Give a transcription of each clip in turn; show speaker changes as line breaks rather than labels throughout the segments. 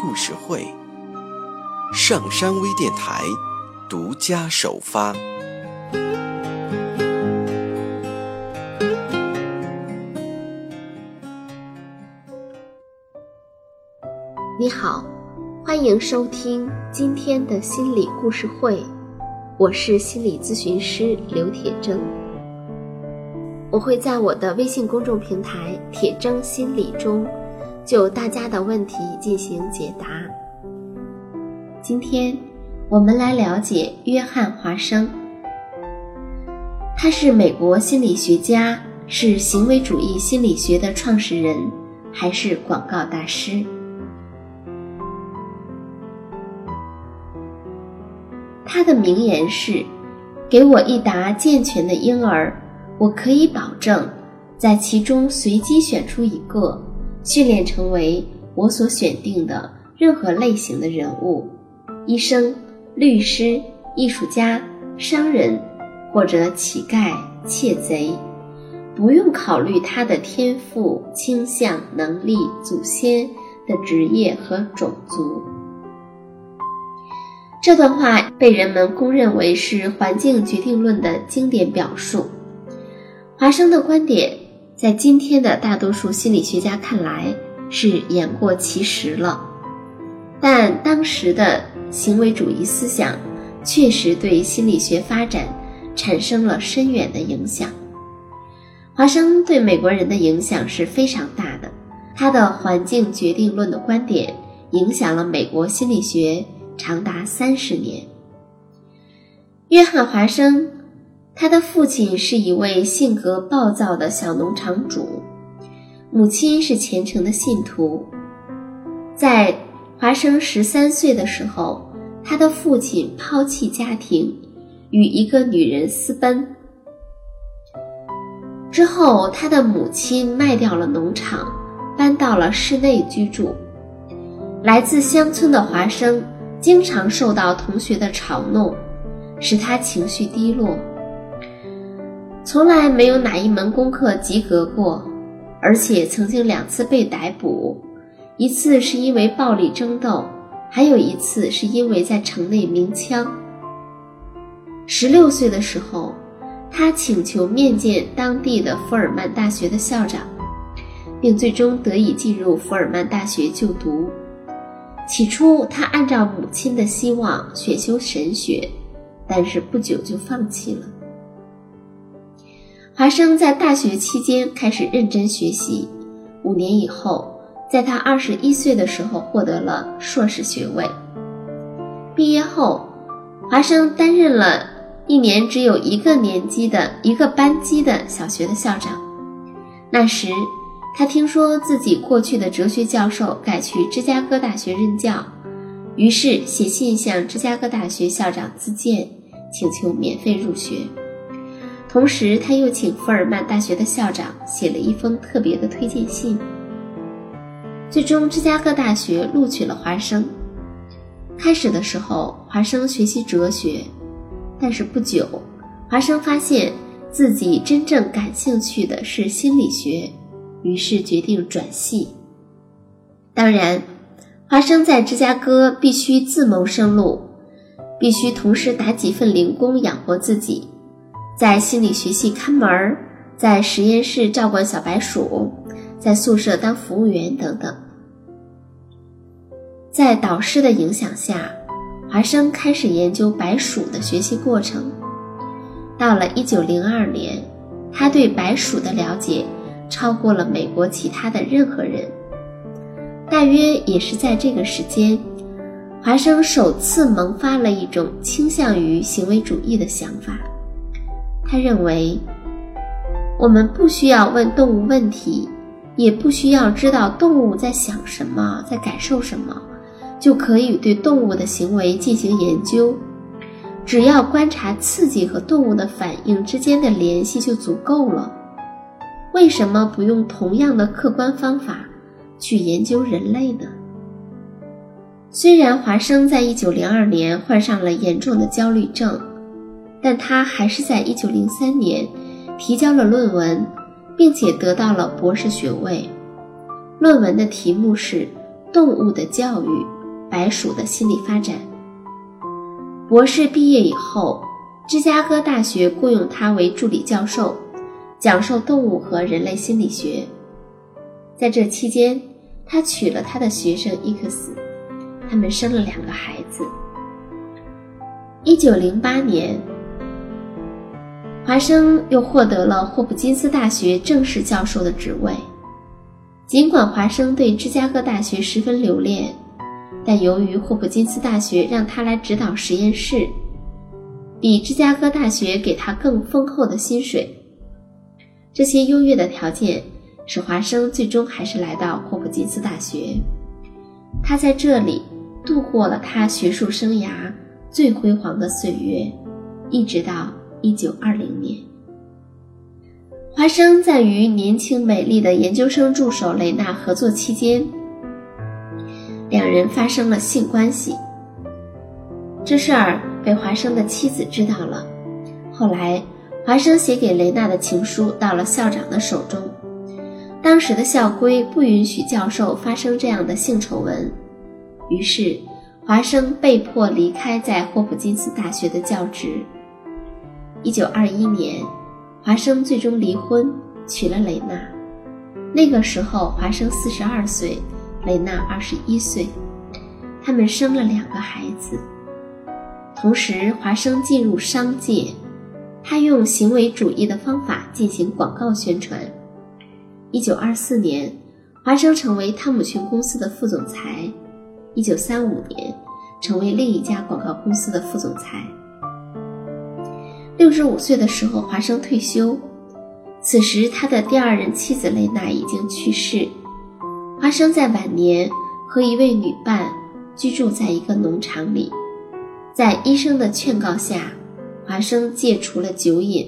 故事会，上山微电台独家首发。
你好，欢迎收听今天的心理故事会，我是心理咨询师刘铁铮。我会在我的微信公众平台“铁铮心理”中，就大家的问题进行解答。今天我们来了解约翰·华生，他是美国心理学家，是行为主义心理学的创始人，还是广告大师？他的名言是：“给我一打健全的婴儿。”我可以保证，在其中随机选出一个，训练成为我所选定的任何类型的人物：医生、律师、艺术家、商人，或者乞丐、窃贼，不用考虑他的天赋、倾向、能力、祖先的职业和种族。这段话被人们公认为是环境决定论的经典表述。华生的观点，在今天的大多数心理学家看来是言过其实了，但当时的行为主义思想确实对心理学发展产生了深远的影响。华生对美国人的影响是非常大的，他的环境决定论的观点影响了美国心理学长达三十年。约翰·华生。他的父亲是一位性格暴躁的小农场主，母亲是虔诚的信徒。在华生十三岁的时候，他的父亲抛弃家庭，与一个女人私奔。之后，他的母亲卖掉了农场，搬到了市内居住。来自乡村的华生经常受到同学的嘲弄，使他情绪低落。从来没有哪一门功课及格过，而且曾经两次被逮捕，一次是因为暴力争斗，还有一次是因为在城内鸣枪。十六岁的时候，他请求面见当地的福尔曼大学的校长，并最终得以进入福尔曼大学就读。起初，他按照母亲的希望选修神学，但是不久就放弃了。华生在大学期间开始认真学习，五年以后，在他二十一岁的时候获得了硕士学位。毕业后，华生担任了一年只有一个年级的一个班级的小学的校长。那时，他听说自己过去的哲学教授改去芝加哥大学任教，于是写信向芝加哥大学校长自荐，请求免费入学。同时，他又请福尔曼大学的校长写了一封特别的推荐信。最终，芝加哥大学录取了华生。开始的时候，华生学习哲学，但是不久，华生发现自己真正感兴趣的是心理学，于是决定转系。当然，华生在芝加哥必须自谋生路，必须同时打几份零工养活自己。在心理学系看门儿，在实验室照管小白鼠，在宿舍当服务员等等。在导师的影响下，华生开始研究白鼠的学习过程。到了1902年，他对白鼠的了解超过了美国其他的任何人。大约也是在这个时间，华生首次萌发了一种倾向于行为主义的想法。他认为，我们不需要问动物问题，也不需要知道动物在想什么，在感受什么，就可以对动物的行为进行研究。只要观察刺激和动物的反应之间的联系就足够了。为什么不用同样的客观方法去研究人类呢？虽然华生在一九零二年患上了严重的焦虑症，但他还是在一九零三年提交了论文，并且得到了博士学位。论文的题目是《动物的教育：白鼠的心理发展》。博士毕业以后，芝加哥大学雇佣他为助理教授，讲授动物和人类心理学。在这期间，他娶了他的学生伊克斯。他们生了两个孩子。一九零八年，华生又获得了霍普金斯大学正式教授的职位。尽管华生对芝加哥大学十分留恋，但由于霍普金斯大学让他来指导实验室，比芝加哥大学给他更丰厚的薪水，这些优越的条件使华生最终还是来到霍普金斯大学。他在这里。度过了他学术生涯最辉煌的岁月，一直到一九二零年。华生在与年轻美丽的研究生助手雷娜合作期间，两人发生了性关系。这事儿被华生的妻子知道了。后来，华生写给雷娜的情书到了校长的手中。当时的校规不允许教授发生这样的性丑闻。于是，华生被迫离开在霍普金斯大学的教职。一九二一年，华生最终离婚，娶了雷娜。那个时候，华生四十二岁，雷娜二十一岁，他们生了两个孩子。同时，华生进入商界，他用行为主义的方法进行广告宣传。一九二四年，华生成为汤姆逊公司的副总裁。一九三五年，成为另一家广告公司的副总裁。六十五岁的时候，华生退休。此时，他的第二任妻子雷娜已经去世。华生在晚年和一位女伴居住在一个农场里。在医生的劝告下，华生戒除了酒瘾。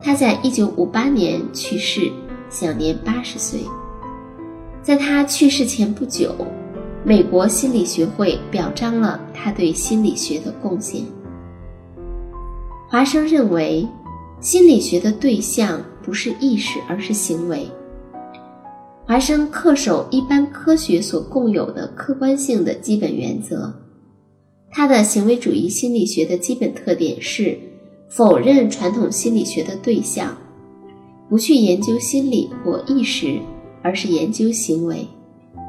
他在一九五八年去世，享年八十岁。在他去世前不久。美国心理学会表彰了他对心理学的贡献。华生认为，心理学的对象不是意识，而是行为。华生恪守一般科学所共有的客观性的基本原则。他的行为主义心理学的基本特点是否认传统心理学的对象，不去研究心理或意识，而是研究行为。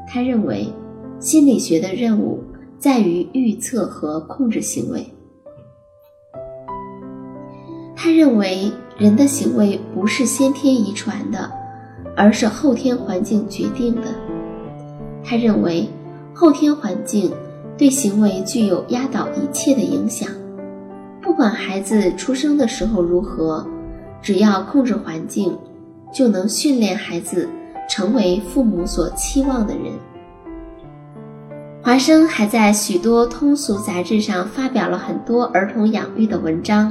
他认为。心理学的任务在于预测和控制行为。他认为人的行为不是先天遗传的，而是后天环境决定的。他认为后天环境对行为具有压倒一切的影响。不管孩子出生的时候如何，只要控制环境，就能训练孩子成为父母所期望的人。华生还在许多通俗杂志上发表了很多儿童养育的文章。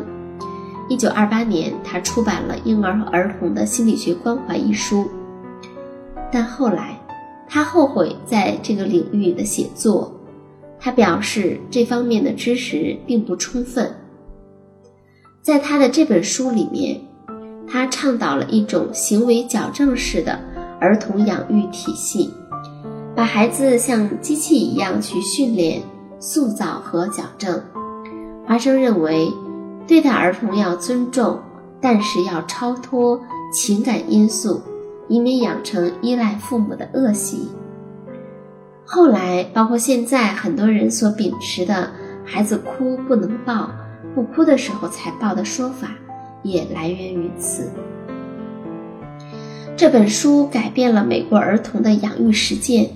一九二八年，他出版了《婴儿和儿童的心理学关怀》一书。但后来，他后悔在这个领域的写作。他表示这方面的知识并不充分。在他的这本书里面，他倡导了一种行为矫正式的儿童养育体系。把孩子像机器一样去训练、塑造和矫正。华生认为，对待儿童要尊重，但是要超脱情感因素，以免养成依赖父母的恶习。后来，包括现在很多人所秉持的“孩子哭不能抱，不哭的时候才抱”的说法，也来源于此。这本书改变了美国儿童的养育实践。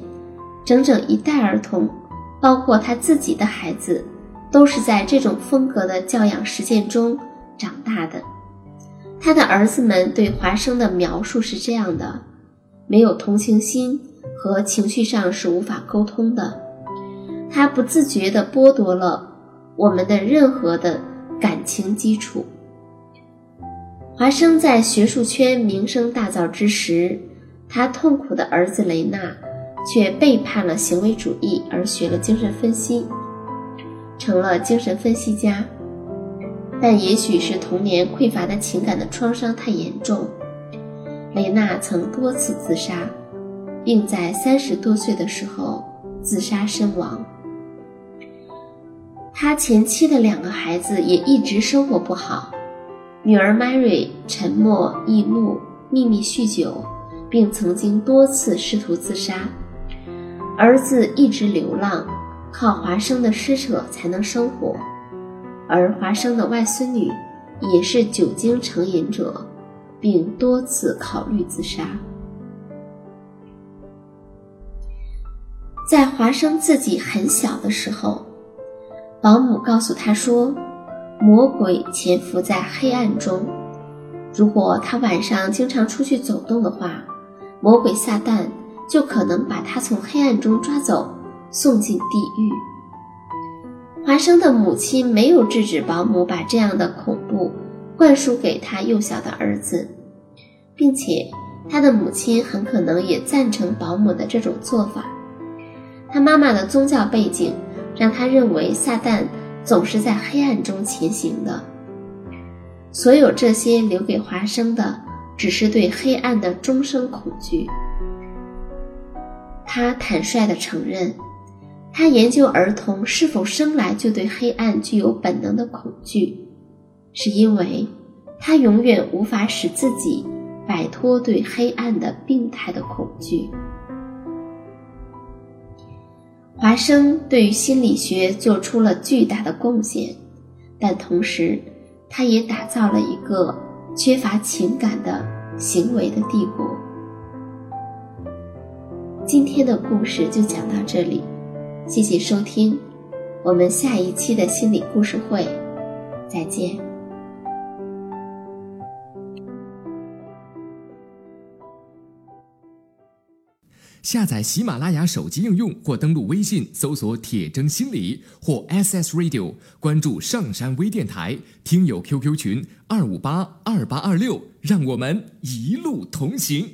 整整一代儿童，包括他自己的孩子，都是在这种风格的教养实践中长大的。他的儿子们对华生的描述是这样的：没有同情心和情绪上是无法沟通的。他不自觉地剥夺了我们的任何的感情基础。华生在学术圈名声大噪之时，他痛苦的儿子雷纳却背叛了行为主义，而学了精神分析，成了精神分析家。但也许是童年匮乏的情感的创伤太严重，雷娜曾多次自杀，并在三十多岁的时候自杀身亡。他前妻的两个孩子也一直生活不好，女儿 Mary 沉默易怒，秘密酗酒，并曾经多次试图自杀；儿子一直流浪，靠华生的施舍才能生活。而华生的外孙女也是酒精成瘾者，并多次考虑自杀。在华生自己很小的时候，保姆告诉他说：“魔鬼潜伏在黑暗中，如果他晚上经常出去走动的话，魔鬼撒旦就可能把他从黑暗中抓走，送进地狱。”华生的母亲没有制止保姆把这样的恐怖灌输给他幼小的儿子，并且他的母亲很可能也赞成保姆的这种做法。他妈妈的宗教背景让他认为撒旦总是在黑暗中前行的。所有这些留给华生的只是对黑暗的终生恐惧。他坦率地承认。他研究儿童是否生来就对黑暗具有本能的恐惧，是因为他永远无法使自己摆脱对黑暗的病态的恐惧。华生对于心理学做出了巨大的贡献，但同时，他也打造了一个缺乏情感的行为的帝国。今天的故事就讲到这里。谢谢收听，我们下一期的心理故事会，再见。
下载喜马拉雅手机应用或登录微信搜索“铁铮心理”或 SS Radio，关注上山微电台，听友 QQ 群二五八二八二六，让我们一路同行。